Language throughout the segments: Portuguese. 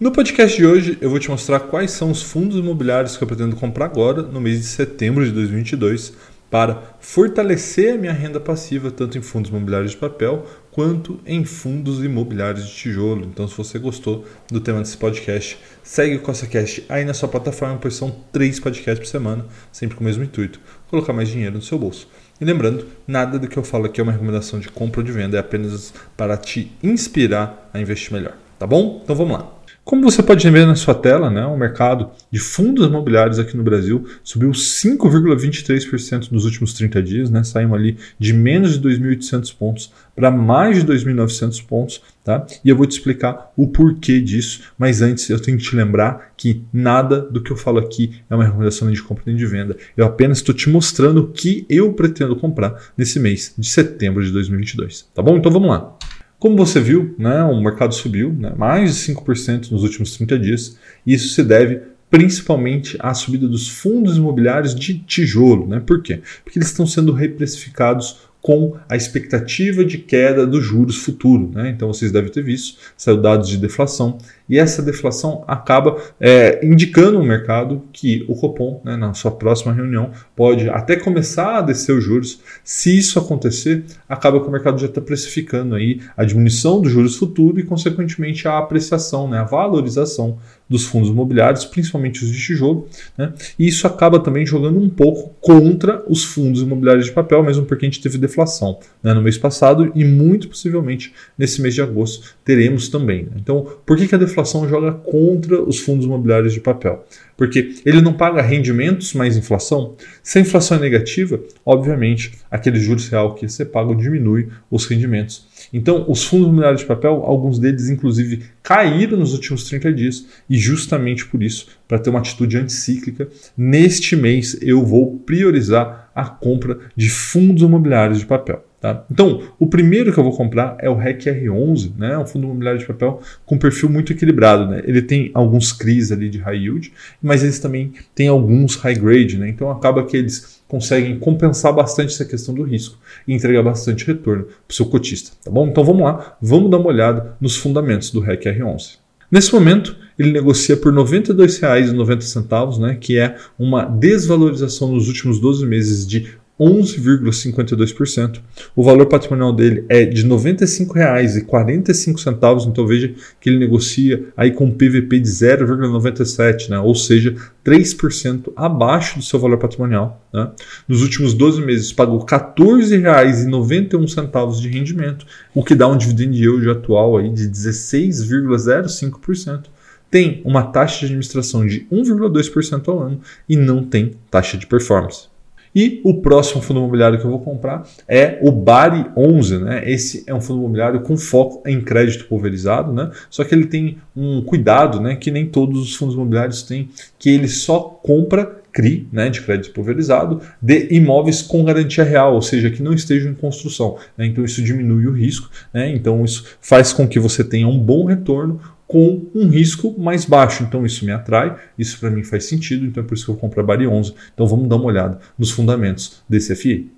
No podcast de hoje, eu vou te mostrar quais são os fundos imobiliários que eu pretendo comprar agora, no mês de setembro de 2022, para fortalecer a minha renda passiva, tanto em fundos imobiliários de papel quanto em fundos imobiliários de tijolo. Então, se você gostou do tema desse podcast, segue o CostaCast aí na sua plataforma, pois são três podcasts por semana, sempre com o mesmo intuito, colocar mais dinheiro no seu bolso. E lembrando, nada do que eu falo aqui é uma recomendação de compra ou de venda, é apenas para te inspirar a investir melhor. Tá bom? Então vamos lá. Como você pode ver na sua tela, né, o mercado de fundos imobiliários aqui no Brasil subiu 5,23% nos últimos 30 dias, né, saímos ali de menos de 2.800 pontos para mais de 2.900 pontos, tá? E eu vou te explicar o porquê disso, mas antes eu tenho que te lembrar que nada do que eu falo aqui é uma recomendação de compra nem de venda. Eu apenas estou te mostrando o que eu pretendo comprar nesse mês de setembro de 2022, tá bom? Então vamos lá. Como você viu, né, o mercado subiu né, mais de 5% nos últimos 30 dias, e isso se deve principalmente à subida dos fundos imobiliários de tijolo. Né? Por quê? Porque eles estão sendo reprecificados com a expectativa de queda dos juros futuro. Né? Então vocês devem ter visto, saiu dados de deflação, e essa deflação acaba é, indicando ao mercado que o Copom, né, na sua próxima reunião, pode até começar a descer os juros. Se isso acontecer, acaba que o mercado já está precificando aí a diminuição dos juros futuro e, consequentemente, a apreciação, né, a valorização dos fundos imobiliários, principalmente os de tijolo, né? e isso acaba também jogando um pouco contra os fundos imobiliários de papel, mesmo porque a gente teve deflação né, no mês passado e muito possivelmente nesse mês de agosto teremos também. Né? Então, por que, que a deflação joga contra os fundos imobiliários de papel? Porque ele não paga rendimentos mais inflação. Se a inflação é negativa, obviamente, aquele juros real que você paga diminui os rendimentos. Então, os fundos imobiliários de papel, alguns deles inclusive caíram nos últimos 30 dias, e justamente por isso, para ter uma atitude anticíclica, neste mês eu vou priorizar a compra de fundos imobiliários de papel. Tá? Então, o primeiro que eu vou comprar é o REC R11, né? um fundo imobiliário de papel com perfil muito equilibrado. Né? Ele tem alguns CRIs ali de high yield, mas eles também têm alguns high grade. Né? Então, acaba que eles conseguem compensar bastante essa questão do risco e entregar bastante retorno para o seu cotista. Tá bom? Então, vamos lá, vamos dar uma olhada nos fundamentos do REC R11. Nesse momento, ele negocia por R$ 92,90, né, que é uma desvalorização nos últimos 12 meses de 11,52%. O valor patrimonial dele é de R$ 95,45, então veja que ele negocia aí com um PVP de 0,97, né? ou seja, 3% abaixo do seu valor patrimonial. Né? Nos últimos 12 meses pagou R$ 14,91 de rendimento, o que dá um dividend yield atual aí de 16,05% tem uma taxa de administração de 1,2% ao ano e não tem taxa de performance. E o próximo fundo imobiliário que eu vou comprar é o Bari 11. Né? Esse é um fundo imobiliário com foco em crédito pulverizado, né? só que ele tem um cuidado né, que nem todos os fundos imobiliários têm, que ele só compra CRI, né, de crédito pulverizado, de imóveis com garantia real, ou seja, que não estejam em construção. Né? Então isso diminui o risco, né? então isso faz com que você tenha um bom retorno, com um risco mais baixo. Então isso me atrai, isso para mim faz sentido, então é por isso que eu compro a Bari 11. Então vamos dar uma olhada nos fundamentos desse FI.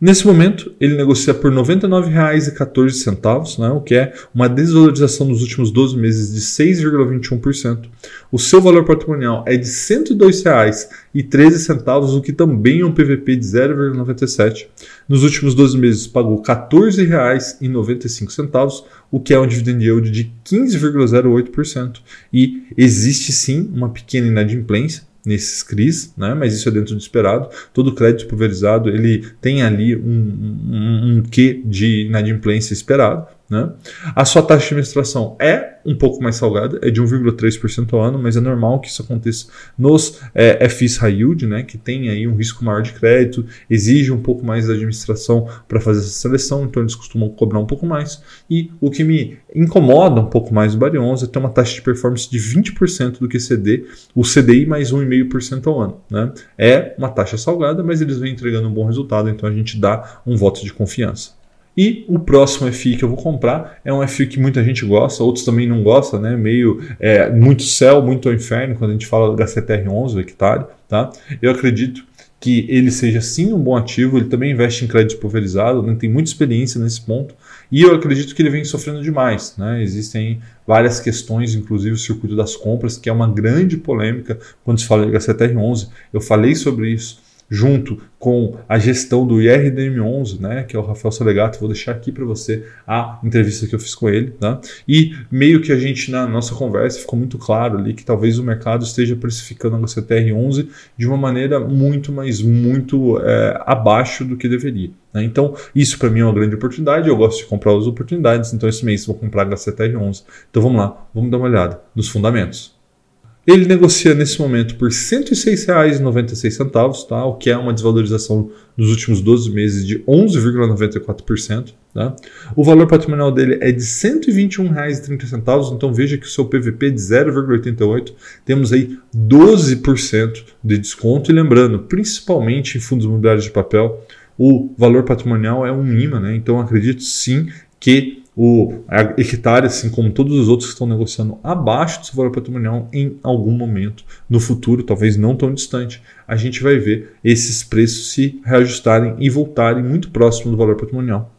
Nesse momento, ele negocia por R$ 99,14, né, o que é uma desvalorização nos últimos 12 meses de 6,21%. O seu valor patrimonial é de R$ 102,13, o que também é um PVP de 0,97. Nos últimos 12 meses, pagou R$ 14,95, o que é um dividend yield de 15,08%. E existe sim uma pequena inadimplência, nesses CRIs, né? mas isso é dentro do esperado. Todo crédito pulverizado ele tem ali um, um, um quê de inadimplência esperado. Né? A sua taxa de administração é um pouco mais salgada, é de 1,3% ao ano, mas é normal que isso aconteça nos é, FIs High Yield, né, que tem aí um risco maior de crédito, exige um pouco mais da administração para fazer essa seleção, então eles costumam cobrar um pouco mais. E o que me incomoda um pouco mais do Bari 11 é ter uma taxa de performance de 20% do que o CDI mais 1,5% ao ano. Né? É uma taxa salgada, mas eles vêm entregando um bom resultado, então a gente dá um voto de confiança. E o próximo FI que eu vou comprar é um FI que muita gente gosta, outros também não gostam, né? Meio é, muito céu, muito inferno, quando a gente fala do HCTR11, o hectare, tá? Eu acredito que ele seja sim um bom ativo, ele também investe em crédito pulverizado, né? tem muita experiência nesse ponto E eu acredito que ele vem sofrendo demais. Né? Existem várias questões, inclusive o circuito das compras, que é uma grande polêmica quando se fala de HCTR11. Eu falei sobre isso junto com a gestão do IRDM11, né, que é o Rafael Salegato, vou deixar aqui para você a entrevista que eu fiz com ele, tá? E meio que a gente na nossa conversa ficou muito claro ali que talvez o mercado esteja precificando a HCTR11 de uma maneira muito, mas muito é, abaixo do que deveria. Né? Então isso para mim é uma grande oportunidade, eu gosto de comprar as oportunidades, então esse mês vou comprar a HCTR11. Então vamos lá, vamos dar uma olhada nos fundamentos. Ele negocia nesse momento por R$ 106,96, tá? o que é uma desvalorização nos últimos 12 meses de 11,94%. Tá? O valor patrimonial dele é de R$ 121,30, então veja que o seu PVP é de 0,88, temos aí 12% de desconto. E lembrando, principalmente em fundos imobiliários de papel, o valor patrimonial é um imã, né? então acredito sim que o hectare, assim como todos os outros que estão negociando abaixo do seu valor patrimonial, em algum momento no futuro, talvez não tão distante, a gente vai ver esses preços se reajustarem e voltarem muito próximo do valor patrimonial.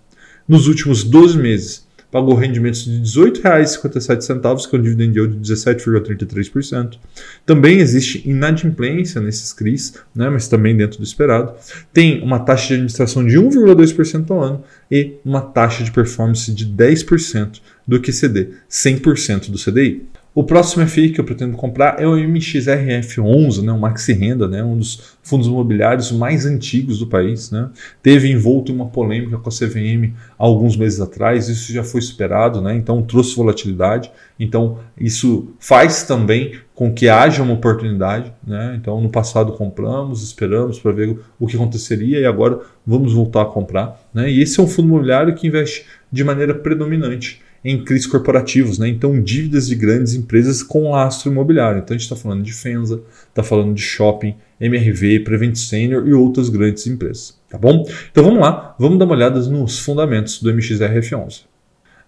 Nos últimos 12 meses, pagou rendimentos de R$ 18,57, que é um dividend yield de 17,33%. Também existe inadimplência nesses CRIs, né, mas também dentro do esperado. Tem uma taxa de administração de 1,2% ao ano e uma taxa de performance de 10% do QCD, 100% do CDI. O próximo FI que eu pretendo comprar é o MXRF11, né, o Maxi Renda, né, um dos fundos imobiliários mais antigos do país. Né. Teve envolto em uma polêmica com a CVM alguns meses atrás, isso já foi superado, né, então trouxe volatilidade. Então isso faz também com que haja uma oportunidade. Né. Então no passado compramos, esperamos para ver o que aconteceria e agora vamos voltar a comprar. Né. E esse é um fundo imobiliário que investe de maneira predominante em CRIs corporativos, né? então dívidas de grandes empresas com lastro imobiliário. Então a gente está falando de Fenza, está falando de Shopping, MRV, Prevent Senior e outras grandes empresas. Tá bom? Então vamos lá, vamos dar uma olhada nos fundamentos do MXRF11.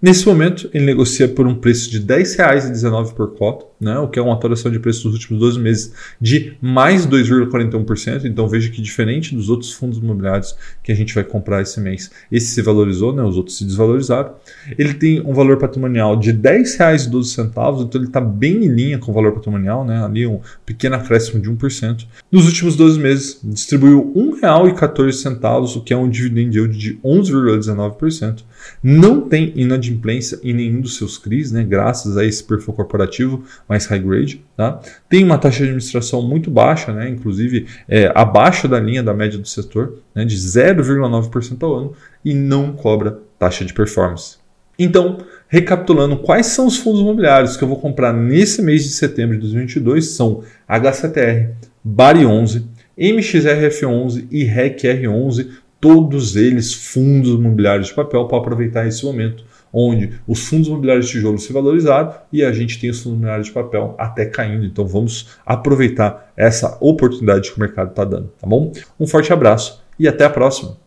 Nesse momento, ele negocia por um preço de R$ 10,19 por cota, né, o que é uma atualização de preço dos últimos 12 meses de mais 2,41%. Então veja que diferente dos outros fundos imobiliários que a gente vai comprar esse mês, esse se valorizou, né, os outros se desvalorizaram. Ele tem um valor patrimonial de R$ 10,12, então ele está bem em linha com o valor patrimonial, né, ali um pequeno acréscimo de 1%. Nos últimos 12 meses, distribuiu R$ 1,14, o que é um dividend yield de 11,19%. Não tem inadimplência em nenhum dos seus CRIs, né, graças a esse perfil corporativo mais high grade. Tá? Tem uma taxa de administração muito baixa, né, inclusive é, abaixo da linha da média do setor, né, de 0,9% ao ano, e não cobra taxa de performance. Então, recapitulando, quais são os fundos imobiliários que eu vou comprar nesse mês de setembro de 2022 são HCTR, Bari 11, MXRF11 e REC-R11, todos eles fundos imobiliários de papel para aproveitar esse momento onde os fundos imobiliários de tijolo se valorizaram e a gente tem os fundos imobiliários de papel até caindo. Então vamos aproveitar essa oportunidade que o mercado está dando, tá bom? Um forte abraço e até a próxima.